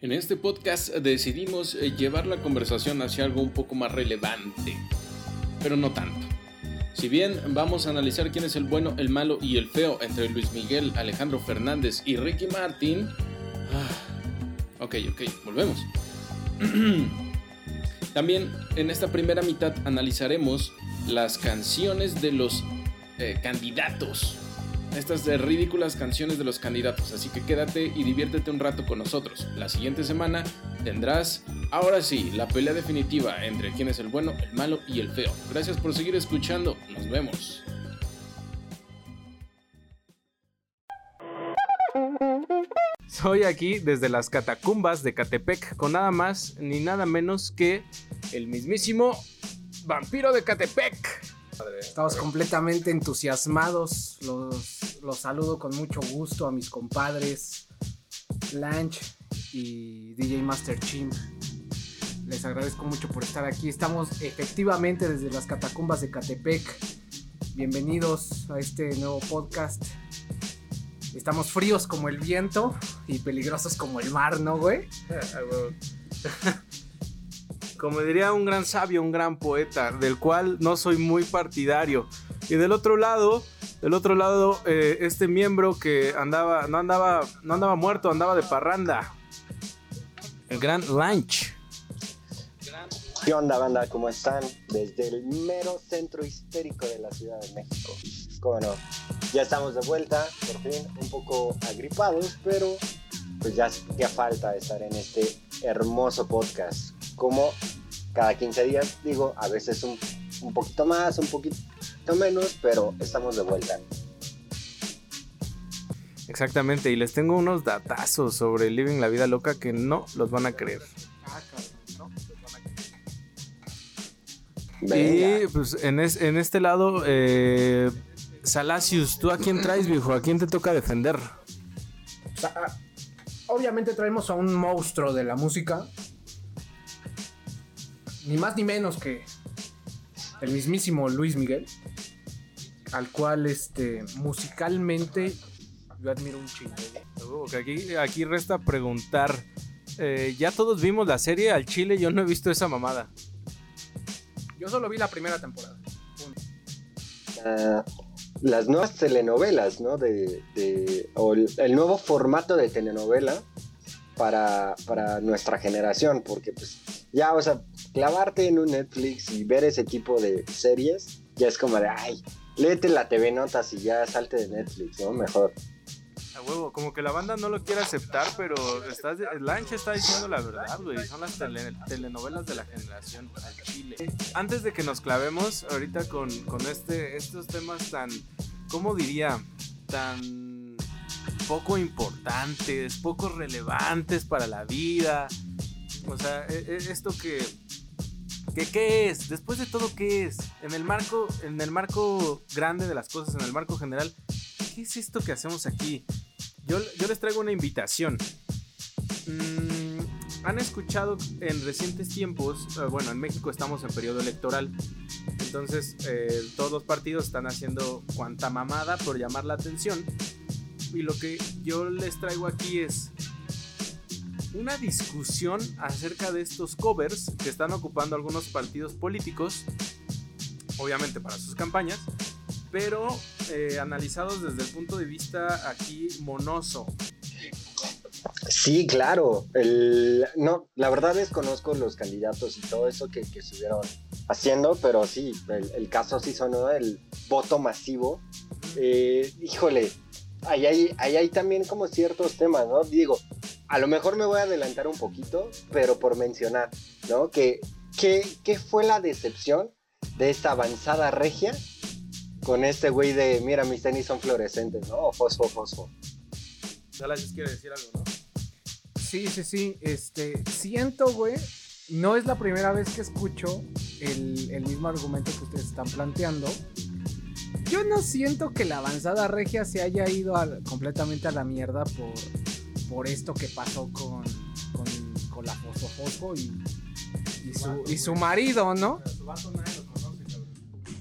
En este podcast decidimos eh, llevar la conversación hacia algo un poco más relevante, pero no tanto. Si bien vamos a analizar quién es el bueno, el malo y el feo entre Luis Miguel, Alejandro Fernández y Ricky Martin... Ah, ok, ok, volvemos. También en esta primera mitad analizaremos las canciones de los eh, candidatos. Estas ridículas canciones de los candidatos. Así que quédate y diviértete un rato con nosotros. La siguiente semana tendrás, ahora sí, la pelea definitiva entre quién es el bueno, el malo y el feo. Gracias por seguir escuchando. Nos vemos. Soy aquí desde las catacumbas de Catepec con nada más ni nada menos que el mismísimo vampiro de Catepec. Estamos completamente entusiasmados. Los, los saludo con mucho gusto a mis compadres Lanch y DJ Master Chim. Les agradezco mucho por estar aquí. Estamos efectivamente desde las catacumbas de Catepec. Bienvenidos a este nuevo podcast. Estamos fríos como el viento y peligrosos como el mar, ¿no, güey? Como diría un gran sabio, un gran poeta, del cual no soy muy partidario. Y del otro lado, del otro lado, eh, este miembro que andaba, no andaba, no andaba muerto, andaba de parranda. El gran Lunch. ¿Qué onda, banda? ¿Cómo están? Desde el mero centro histórico de la Ciudad de México. ¿Cómo no? Ya estamos de vuelta, por fin, un poco agripados, pero pues ya hacía falta estar en este hermoso podcast. Como cada 15 días, digo, a veces un, un poquito más, un poquito menos, pero estamos de vuelta. Exactamente, y les tengo unos datazos sobre Living la Vida Loca que no los van a creer. Y pues en, en este lado, eh, Salacius, ¿tú a quién traes, viejo? ¿A quién te toca defender? O sea, ah, obviamente traemos a un monstruo de la música. Ni más ni menos que el mismísimo Luis Miguel. Al cual, este, musicalmente, yo admiro un chingo. Aquí, aquí resta preguntar. eh, ya todos vimos la serie al Chile, yo no he visto esa mamada. Yo solo vi la primera temporada. Ah, las nuevas telenovelas, ¿no? De, de- o el, el nuevo formato de telenovela para, para nuestra generación, porque pues ya, o sea, clavarte en un Netflix y ver ese tipo de series, ya es como de, ay, léete la TV Notas y ya salte de Netflix, ¿no? Mejor. A huevo, como que la banda no lo quiere aceptar, pero estás, Lancha está diciendo la verdad, güey. Son las tele- telenovelas de la generación al Chile. Antes de que nos clavemos ahorita con, con este, estos temas tan, ¿cómo diría? Tan poco importantes, poco relevantes para la vida. O sea, e- e- esto que, ¿qué es? Después de todo, ¿qué es? En el marco, en el marco grande de las cosas, en el marco general, ¿qué es esto que hacemos aquí? Yo, yo les traigo una invitación. Mm, Han escuchado en recientes tiempos, eh, bueno, en México estamos en periodo electoral, entonces eh, todos los partidos están haciendo cuanta mamada por llamar la atención. Y lo que yo les traigo aquí es una discusión acerca de estos covers que están ocupando algunos partidos políticos, obviamente para sus campañas, pero eh, analizados desde el punto de vista aquí monoso. Sí, claro. El, no, la verdad desconozco los candidatos y todo eso que, que estuvieron haciendo, pero sí, el, el caso sí sonó el voto masivo. Eh, híjole, ahí hay, ahí hay también como ciertos temas, ¿no? Digo, a lo mejor me voy a adelantar un poquito, pero por mencionar, ¿no? Que, que, ¿Qué fue la decepción de esta avanzada regia con este güey de, mira, mis tenis son fluorescentes, ¿no? Fosfo, fosfo. Salas quiere decir algo, ¿no? Sí, sí, sí. Este, siento, güey. No es la primera vez que escucho el, el mismo argumento que ustedes están planteando. Yo no siento que la avanzada regia se haya ido completamente a la mierda por, por esto que pasó con, con, con la Fosfo y, y, su, y su marido, ¿no?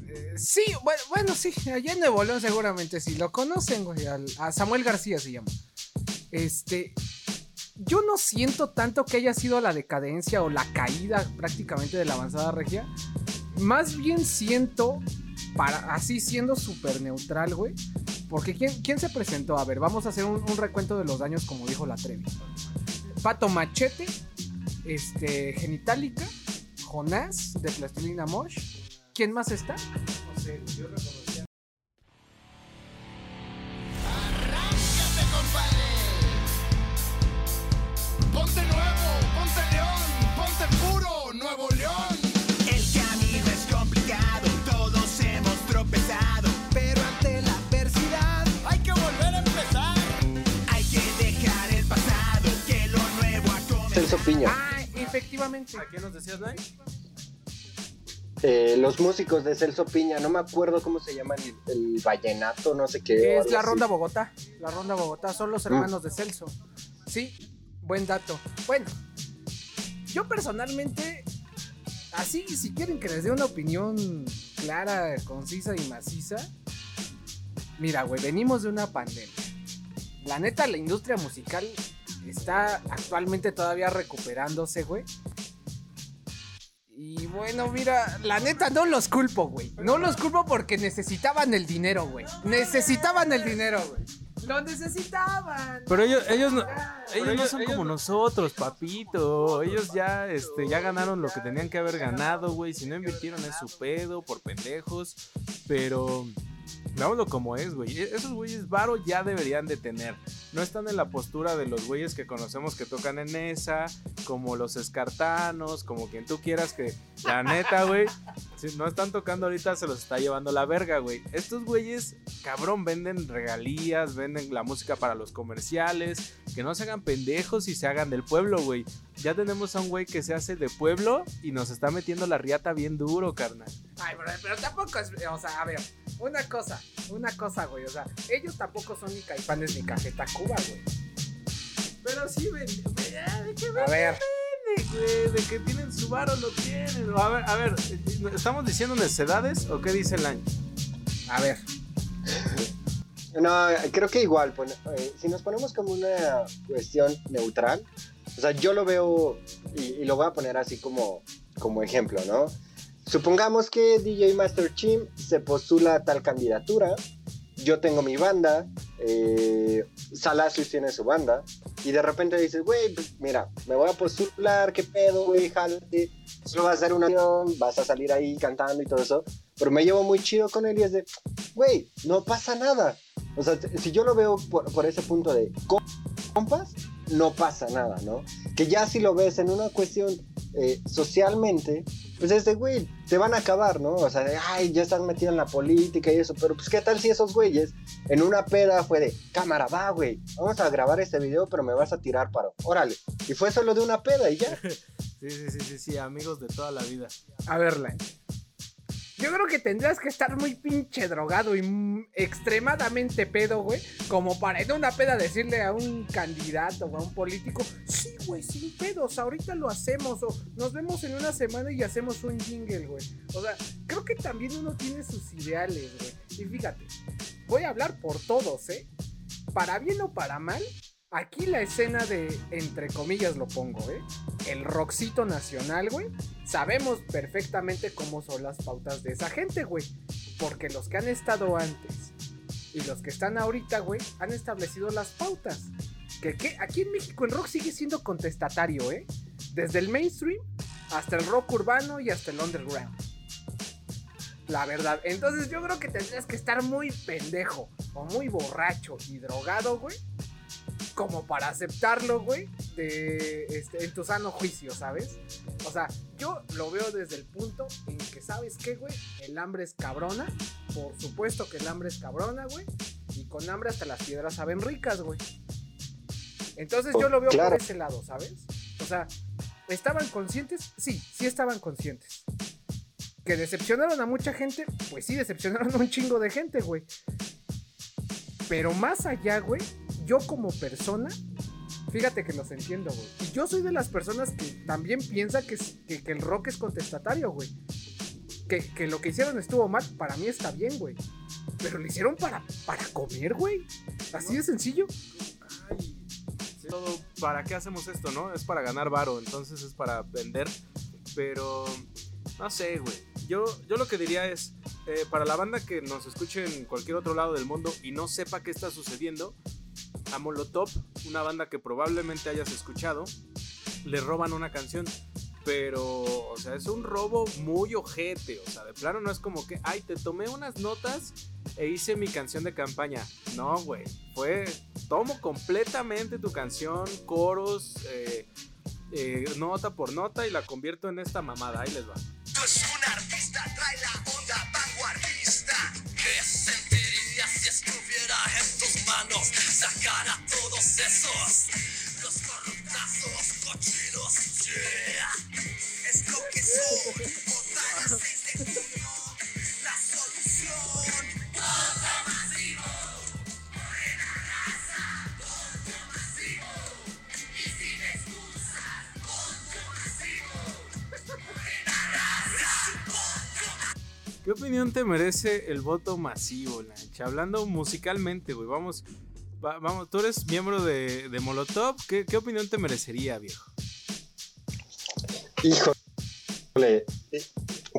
Eh, Sí, bueno, bueno, sí, allá en Nuevo León seguramente sí lo conocen, güey. al- a Samuel García se llama. Este. yo no siento tanto que haya sido la decadencia o la caída prácticamente de la avanzada regia. Más bien siento, para así siendo súper neutral, güey. Porque ¿quién, ¿quién, se presentó? A ver, vamos a hacer un, recuento de los daños como dijo la Trevi. Pato Machete, este, Genitalica, Jonás de Plastilina Mosh. ¿Quién más está? No sé, yo Ah, efectivamente. ¿A qué nos decías, Lai? Eh, los músicos de Celso Piña, no me acuerdo cómo se llaman, el, el vallenato, no sé qué. Es la así. Ronda Bogotá. La Ronda Bogotá son los hermanos de Celso. Sí, buen dato. Bueno, yo personalmente, así, si quieren que les dé una opinión clara, concisa y maciza, mira, güey, venimos de una pandemia. La neta, la industria musical está actualmente todavía recuperándose, güey. Y bueno, mira, la neta no los culpo, güey. No los culpo porque necesitaban el dinero, güey. Necesitaban el dinero, güey. Lo necesitaban. Pero ellos, ellos no, ellos no son como no- nosotros, papito. Ellos ya, este, ya ganaron lo que tenían que haber ganado, güey. Si no invirtieron es su pedo, por pendejos. Pero veámoslo como es, güey. E- Esos güeyes varo ya deberían de tener. No están en la postura de los güeyes que conocemos que tocan en esa, como los escartanos, como quien tú quieras que, la neta, güey. Si no están tocando ahorita, se los está llevando la verga, güey. Estos güeyes, cabrón, venden regalías, venden la música para los comerciales. Que no se hagan pendejos y se hagan del pueblo, güey. Ya tenemos a un güey que se hace de pueblo y nos está metiendo la riata bien duro, carnal. Ay, bro, pero tampoco es. O sea, a ver, una cosa, una cosa, güey. O sea, ellos tampoco son ni caipanes ni cajeta Cuba, güey. Pero sí, ven, ¿de qué A ver, güey? De que tienen su varo, lo tienen. A ver, a ver, ¿estamos diciendo necedades o qué dice el año? a ver. No, creo que igual, eh, si nos ponemos como una cuestión neutral, o sea, yo lo veo y, y lo voy a poner así como, como ejemplo, ¿no? Supongamos que DJ Master Chim se postula a tal candidatura, yo tengo mi banda, eh, tiene su banda, y de repente dices, güey, pues mira, me voy a postular, qué pedo, güey, jálate, solo vas a hacer una acción, vas a salir ahí cantando y todo eso, pero me llevo muy chido con él y es de, güey, no pasa nada. O sea, si yo lo veo por, por ese punto de com- compas, no pasa nada, ¿no? Que ya si lo ves en una cuestión eh, socialmente, pues es de, güey, te van a acabar, ¿no? O sea, de, ay, ya están metidos en la política y eso, pero pues qué tal si esos güeyes en una peda fue de, cámara, va, güey, vamos a grabar este video, pero me vas a tirar paro, órale. Y fue solo de una peda y ya. Sí, sí, sí, sí, sí, amigos de toda la vida. A ver, Lan. Yo creo que tendrías que estar muy pinche drogado y mm, extremadamente pedo, güey. Como para en una peda decirle a un candidato o a un político, sí, güey, sin pedos, ahorita lo hacemos. O nos vemos en una semana y hacemos un jingle, güey. O sea, creo que también uno tiene sus ideales, güey. Y fíjate, voy a hablar por todos, ¿eh? Para bien o para mal, aquí la escena de, entre comillas lo pongo, ¿eh? El rockcito nacional, güey. Sabemos perfectamente cómo son las pautas de esa gente, güey. Porque los que han estado antes y los que están ahorita, güey, han establecido las pautas. Que, que aquí en México el rock sigue siendo contestatario, ¿eh? Desde el mainstream hasta el rock urbano y hasta el underground. La verdad. Entonces yo creo que tendrías que estar muy pendejo o muy borracho y drogado, güey. Como para aceptarlo, güey. De, este, en tu sano juicio, ¿sabes? O sea, yo lo veo desde el punto en que, ¿sabes qué, güey? El hambre es cabrona. Por supuesto que el hambre es cabrona, güey. Y con hambre hasta las piedras saben ricas, güey. Entonces yo lo veo Claro. por ese lado, ¿sabes? O sea, ¿estaban conscientes? Sí, sí estaban conscientes. ¿Que decepcionaron a mucha gente? Pues sí, decepcionaron a un chingo de gente, güey. Pero más allá, güey, yo como persona, fíjate que los entiendo, güey. Y yo soy de las personas que también piensa que, que, que el rock es contestatario, güey. Que, que lo que hicieron estuvo mal, para mí está bien, güey. Pero lo hicieron para, para comer, güey. Así de sencillo. Ay, todo, ¿para qué hacemos esto, no? Es para ganar varo, entonces es para vender. Pero, no sé, güey. Yo, yo lo que diría es, eh, para la banda que nos escuche en cualquier otro lado del mundo y no sepa qué está sucediendo, a Molotov, una banda que probablemente hayas escuchado, le roban una canción. Pero, o sea, es un robo muy ojete. O sea, de plano no es como que, ay, te tomé unas notas e hice mi canción de campaña. No, güey. Fue, tomo completamente tu canción, coros, eh, eh, nota por nota y la convierto en esta mamada. Ahí les va. Sacar a todos esos, los corruptazos, cochinos, yeah. Es lo que soy, votar el 6 de junio, la solución. Voto masivo, morena raza, voto masivo. Y sin excusas, voto masivo, morena raza. ¿Qué opinión te merece el voto masivo, Hablando musicalmente, güey. Vamos, va- vamos, tú eres miembro de, de Molotov. ¿Qué, opinión te merecería, viejo? Híjole,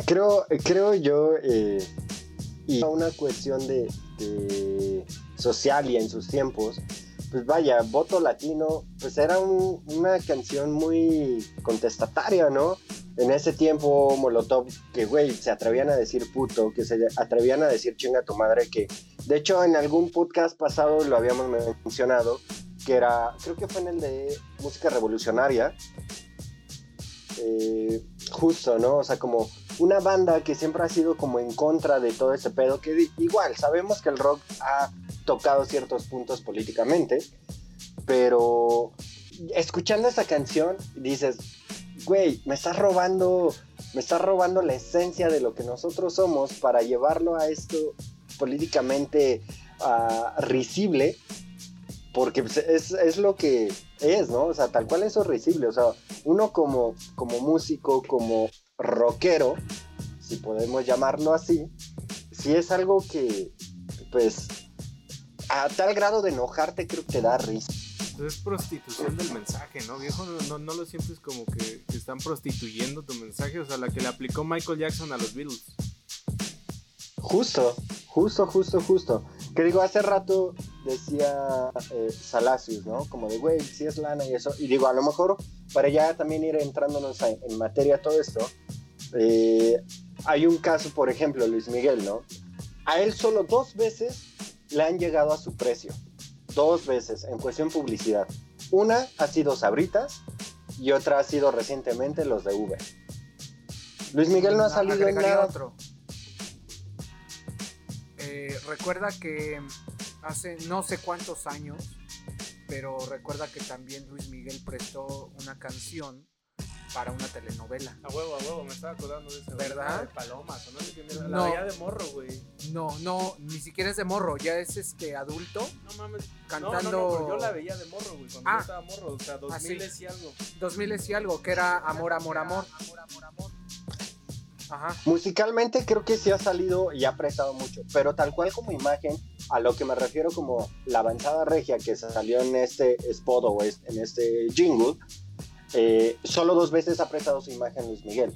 creo, creo yo, eh, y una cuestión de, de social y en sus tiempos, pues vaya, voto latino, pues era un- una canción muy contestataria, ¿no? En ese tiempo Molotov, que güey, se atrevían a decir puto, que se atrevían a decir chinga tu madre, que de hecho en algún podcast pasado lo habíamos mencionado, que era, creo que fue en el de música revolucionaria, eh, justo, ¿no? O sea, como una banda que siempre ha sido como en contra de todo ese pedo, que igual, sabemos que el rock ha tocado ciertos puntos políticamente, pero escuchando esa canción dices, güey, me estás robando, me estás robando la esencia de lo que nosotros somos para llevarlo a esto políticamente ah, risible, porque pues, es, es lo que es, ¿no? O sea, tal cual eso es risible, o sea, uno como, como músico, como rockero, si podemos llamarlo así, si es algo que, pues, a tal grado de enojarte creo que te da risa. Es prostitución del mensaje, ¿no, viejo? No, no, no lo sientes como que, están prostituyendo tu mensaje. O sea, la que le aplicó Michael Jackson a los Beatles. Justo, justo, justo, justo. Que digo, hace rato decía eh, ¿no? Como de, güey, si es lana y eso. Y digo, a lo mejor para ya también ir entrándonos en materia todo esto, eh, hay un caso, por ejemplo, Luis Miguel, ¿no? A él solo dos veces le han llegado a su precio. Dos veces en cuestión publicidad. Una ha sido Sabritas y otra ha sido recientemente los de Uber. Luis Miguel no ha salido en nada. otro. Eh, recuerda que hace no sé cuántos años, pero recuerda que también Luis Miguel prestó una canción para una telenovela. A huevo, a huevo, me estaba acordando de ese. ¿Verdad? De palomas, o no sé qué mierda. La No. veía de morro, güey. No, no, ni siquiera es de morro, ya es este adulto No mames. cantando No, no, no, pero yo la veía de morro, güey. Cuando Ah. yo estaba morro, o sea, 2000 sí. y algo. 2000 y algo, que era Amor, Amor, Amor. Ajá. Musicalmente creo que sí ha salido y ha prestado mucho, pero tal cual como imagen, a lo que me refiero como la avanzada regia que salió en este spot o en este jingle, eh, solo dos veces ha prestado su imagen Luis Miguel,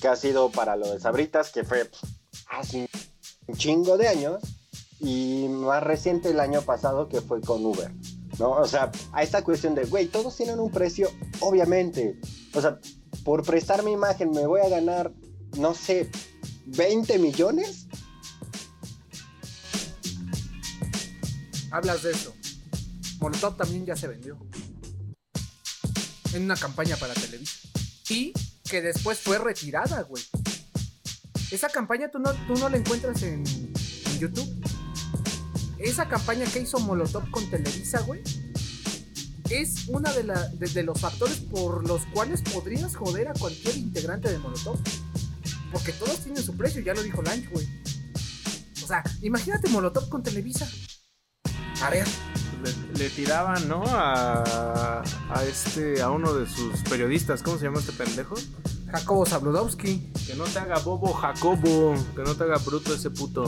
que ha sido para lo de Sabritas, que fue hace un chingo de años, y más reciente el año pasado que fue con Uber, ¿no? O sea, a esta cuestión de, güey, todos tienen un precio, obviamente, o sea, por prestar mi imagen me voy a ganar no sé, 20 millones. Hablas de eso. Molotov también ya se vendió. En una campaña para Televisa. Y que después fue retirada, güey. Esa campaña tú no, tú no la encuentras en, YouTube. Esa campaña que hizo Molotov con Televisa, güey. Es una de, la- de los factores por los cuales podrías joder a cualquier integrante de Molotov. Porque todos tienen su precio, ya lo dijo Lange, güey. O sea, imagínate Molotov con Televisa. A ver, Le, tiraban, ¿no? A, a este, a uno de sus periodistas. ¿Cómo se llama este pendejo? Jacobo Zabludowski. Que no te haga bobo, Jacobo. Que no te haga bruto ese puto.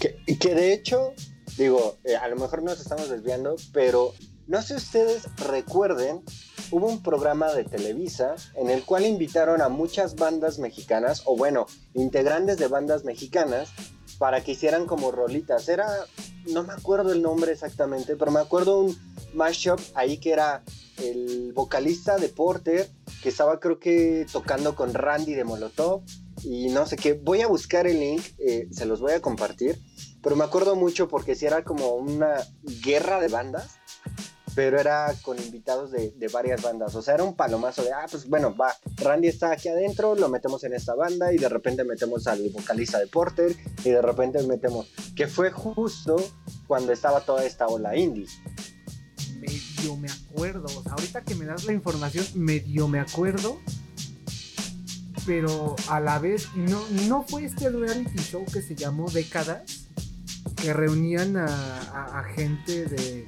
Que, que de hecho, digo, eh, a lo mejor nos estamos desviando, pero no sé si ustedes recuerden, hubo un programa de Televisa en el cual invitaron a muchas bandas mexicanas, o bueno, integrantes de bandas mexicanas, para que hicieran como rolitas. Era, no me acuerdo el nombre exactamente, pero me acuerdo un mashup ahí que era el vocalista de Porter, que estaba creo que tocando con Randy de Molotov, y no sé qué. Voy a buscar el link, eh, se los voy a compartir, pero me acuerdo mucho porque si era como una guerra de bandas pero era con invitados de, de, varias bandas. O sea, era un palomazo de, ah, pues bueno, va, Randy está aquí adentro, lo metemos en esta banda y de repente metemos al vocalista de Porter y de repente metemos, que fue justo cuando estaba toda esta ola indie. Medio me acuerdo, ahorita que me das la información, medio me acuerdo. Pero a la vez, no, no fue este reality show que se llamó Décadas, que reunían a gente de,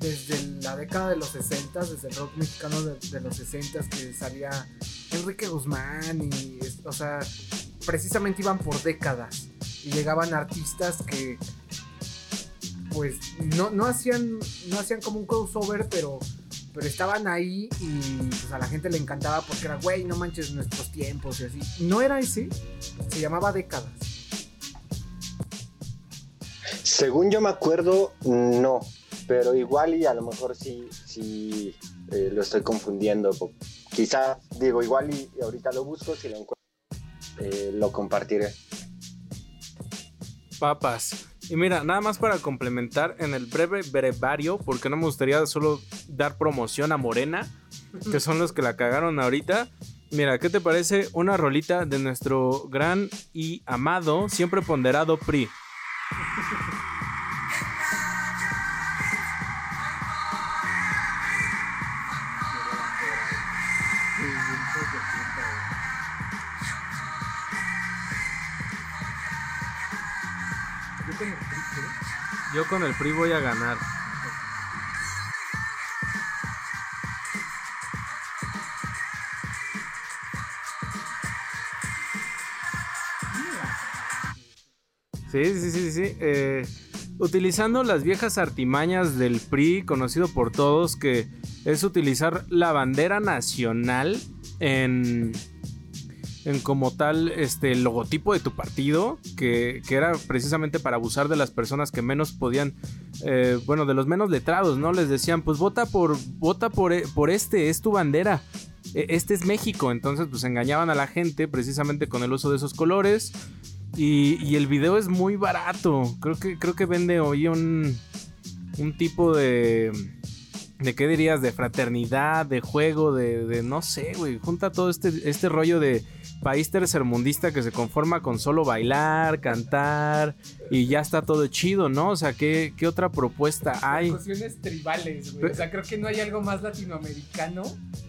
desde la década de los 60, desde el rock mexicano de, los 60 que salía Enrique Guzmán y, o sea, precisamente iban por décadas y llegaban artistas que pues no, no hacían no hacían como un crossover, pero pero estaban ahí y pues a la gente le encantaba porque era, güey, no manches nuestros tiempos y así. No era ese, se llamaba décadas. Según yo me acuerdo, no pero igual y a lo mejor sí, sí eh, lo estoy confundiendo. Quizá, digo, igual y, y ahorita lo busco, si lo encuentro, eh, lo compartiré. Papas. Y mira, nada más para complementar en el breve brevario, porque no me gustaría solo dar promoción a Morena, que son los que la cagaron ahorita. Mira, ¿qué te parece una rolita de nuestro gran y amado, siempre ponderado PRI? Con el PRI voy a ganar. Sí, sí, sí, sí. Eh, utilizando las viejas artimañas del PRI, conocido por todos, que es utilizar la bandera nacional en, en como tal este el logotipo de tu partido, que, que, era precisamente para abusar de las personas que menos podían, eh, bueno, de los menos letrados, ¿no? Les decían, pues vota por, vota por, por este, es tu bandera. Este es México, entonces pues engañaban a la gente precisamente con el uso de esos colores. Y, y el video es muy barato. Creo que, creo que vende hoy un, un tipo de... ¿De qué dirías? De fraternidad, de juego, de, de no sé, güey. Junta todo este, este rollo de país tercermundista que se conforma con solo bailar, cantar y ya está todo chido, ¿no? O sea, ¿qué, qué otra propuesta hay? Percusiones tribales, güey. O sea, creo que no hay algo más latinoamericano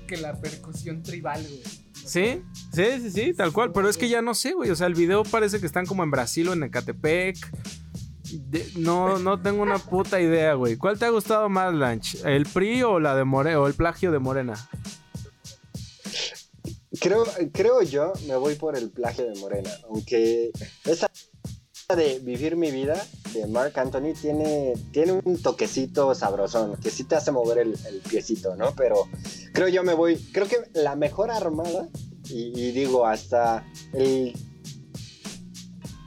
que la percusión tribal, güey. Sí, sí, sí, sí, tal cual. Pero es que ya no sé, güey. O sea, el video parece que están como en Brasil o en Ecatepec. No, no tengo una puta idea, güey. ¿Cuál te ha gustado más, Lanch? ¿El PRI o la de More o el plagio de Morena? Creo, creo yo, me voy por el plagio de Morena. Aunque esa de vivir mi vida de Mark Anthony tiene, tiene un toquecito sabrosón que sí te hace mover el, el piecito, ¿no? Pero creo yo me voy, creo que la mejor armada, y, y digo, hasta el.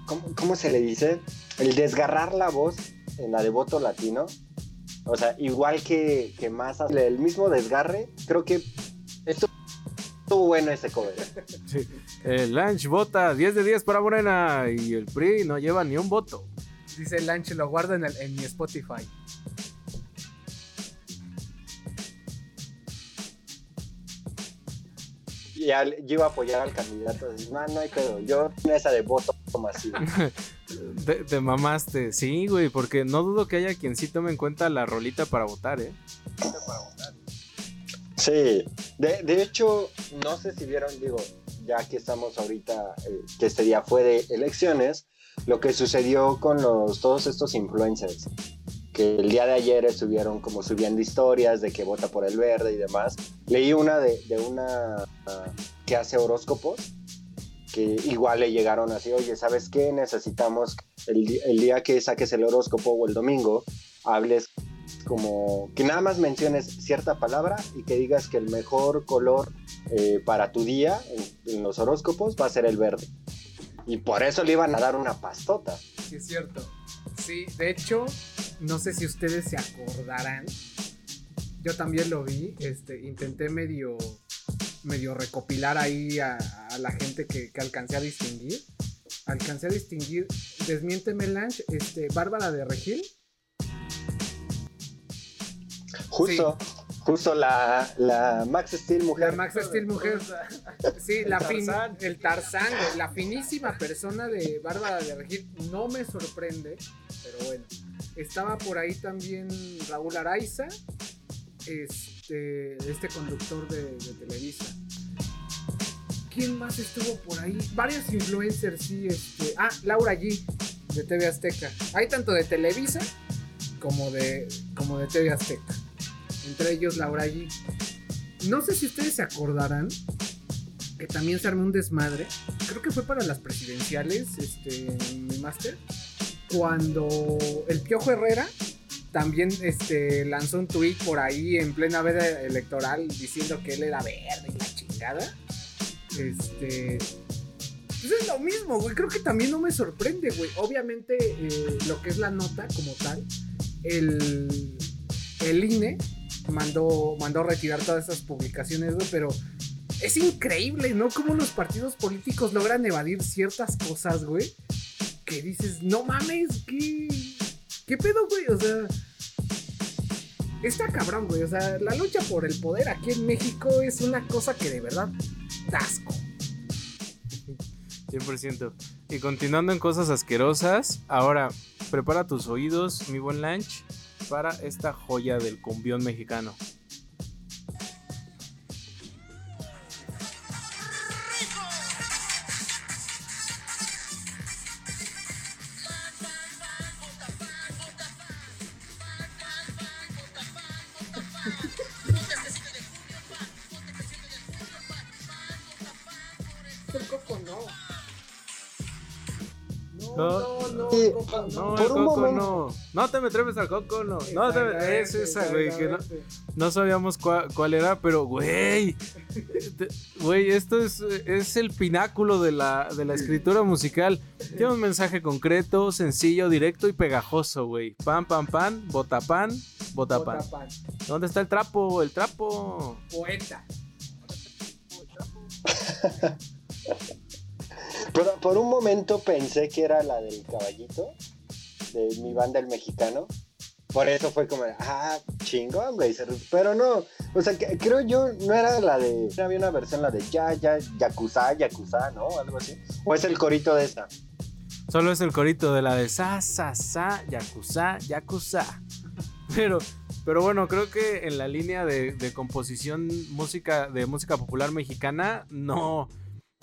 ¿cómo, ¿Cómo se le dice? El desgarrar la voz en la de voto latino. O sea, igual que, que más el mismo desgarre, creo que esto estuvo bueno ese cover. Sí. El Lanch vota 10 de 10 para Morena y el PRI no lleva ni un voto. Dice Lanch, lo guardo en, el, en mi Spotify. Y al, yo iba a apoyar al candidato. No, no hay pedo. Yo en esa de voto masivo. te, te, mamaste. Sí, güey, porque no dudo que haya quien sí tome en cuenta la rolita para votar, ¿eh? Sí, de, de, hecho, no sé si vieron, digo, ya que estamos ahorita, eh, que este día fue de elecciones, lo que sucedió con los, todos estos influencers, que el día de ayer estuvieron como subiendo historias de que vota por el verde y demás. Leí una de, de una uh, que hace horóscopos que igual le llegaron así, oye, ¿sabes qué? Necesitamos el, el día que saques el horóscopo o el domingo, hables como que nada más menciones cierta palabra y que digas que el mejor color eh, para tu día en, en los horóscopos va a ser el verde. Y por eso le iban a dar una pastota. Sí, es cierto. Sí, de hecho, no sé si ustedes se acordarán. Yo también lo vi. Este, intenté medio, medio recopilar ahí a, a la gente que, que alcancé a distinguir. Alcancé a distinguir, desmiénteme Lange, este, Bárbara de Regil. Justo, justo la, la Max Steel mujer. La Max Steel mujer. Sí, la fin, Tarzán. el Tarzán, la finísima persona de Bárbara de Regil. No me sorprende, pero bueno. Estaba por ahí también Raúl Araiza, este, este conductor de, Televisa. ¿Quién más estuvo por ahí? Varios influencers, sí. Este, ah, Laura G, de TV Azteca. Hay tanto de Televisa como de, como de TV Azteca. Entre ellos Laura G. No sé si ustedes se acordarán que también se armó un desmadre. Creo que fue para las presidenciales, este, mi máster. Cuando el Piojo Herrera también este, lanzó un tweet por ahí en plena veda electoral diciendo que él era verde y la chingada. Este. Pues es lo mismo, güey. Creo que también no me sorprende, güey. Obviamente, eh, lo que es la nota como tal, el, el INE mandó, mandó retirar todas esas publicaciones, güey, pero es increíble, ¿no? Cómo los partidos políticos logran evadir ciertas cosas, güey. Que dices, no mames, ¿qué, qué pedo, güey? O sea, está cabrón, güey. O sea, la lucha por el poder aquí en México es una cosa que de verdad da asco. 100%. Y continuando en cosas asquerosas, ahora prepara tus oídos, mi buen lunch, para esta joya del cumbión mexicano. Momento- no. No te me atreves al coco, no. No te me... Es esa, güey, que no, no sabíamos cua- cuál era, pero, güey. Güey, esto es, es el pináculo de la, de la escritura musical. Tiene un mensaje concreto, sencillo, directo y pegajoso, güey. Pan, pan, pan, botapan. Botapan. ¿Dónde está el trapo? El trapo. Poeta. Pero por un momento pensé que era la del caballito, de mi banda el mexicano. Por eso fue como, ah, chingón, güey. Pero no, o sea, que- creo yo no era la de. había una versión, la de ya, ya, yakuza, yakuza, ¿no? Algo así. O es el corito de esta. Solo es el corito de la de sa, sa, sa, yakuza, yakuza. Pero, pero bueno, creo que en la línea de, de composición música, de música popular mexicana, no,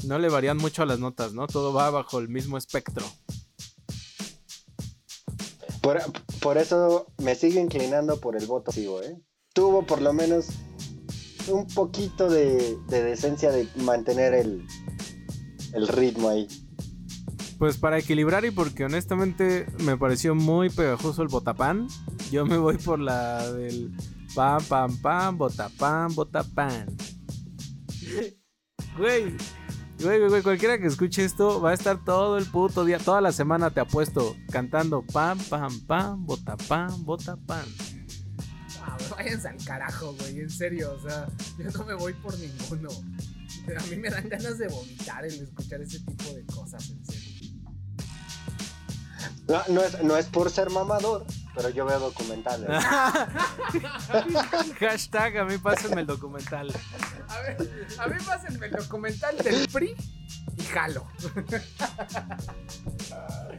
no le varían mucho a las notas, ¿no? Todo va bajo el mismo espectro. Por, por eso me sigue inclinando por el voto sigo, ¿eh? Tuvo por lo menos un poquito de, de decencia de mantener el, el ritmo ahí. Pues para equilibrar y porque honestamente me pareció muy pegajoso el botapán, yo me voy por la del pam, pam, pam, botapán, botapán. Güey, güey, güey, güey, cualquiera que escuche esto va a estar todo el puto día, toda la semana te apuesto, cantando pam, pam, pam, botapán, botapán. Ah, váyanse al carajo, güey, en serio, o sea, yo no me voy por ninguno. A mí me dan ganas de vomitar el escuchar ese tipo de cosas, en serio. No, no es, no es por ser mamador, pero yo veo documentales. Hashtag a mí pásenme el documental. A ver, a mí pásenme el documental del PRI y jalo.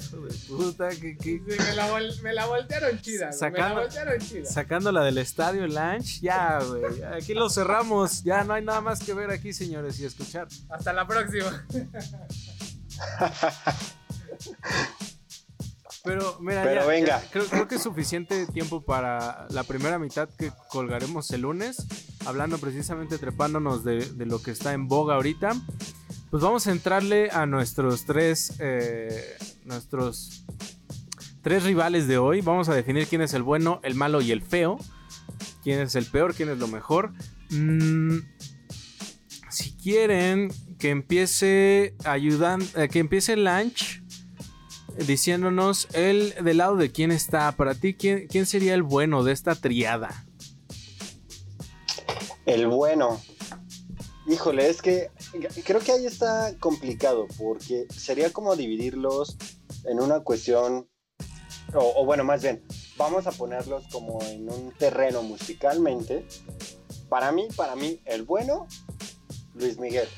Hijo de puta, que, que- Sí, me, la vol- me la voltearon chida, güey, me Sacando- la voltearon chida. Sacándola del estadio Lunch, ya, güey. Aquí lo cerramos. Ya no hay nada más que ver aquí, señores, y escuchar. Hasta la próxima. Pero, mira, Pero ya- venga. ya creo, creo que es suficiente tiempo para la primera mitad que colgaremos el lunes. Hablando precisamente, trepándonos de, de lo que está en boga ahorita. Pues vamos a entrarle a nuestros tres. eh, nuestros tres rivales de hoy. Vamos a definir quién es el bueno, el malo y el feo. Quién es el peor, quién es lo mejor. Mm, si quieren que empiece ayudan, eh, que empiece Lanch diciéndonos el del lado de quién está. Para ti, ¿quién, quién sería el bueno de esta triada? El bueno. Híjole, es que creo que ahí está complicado porque sería como dividirlos en una cuestión, o, o bueno, más bien, vamos a ponerlos como en un terreno musicalmente. Para mí, para mí, el bueno, Luis Miguel.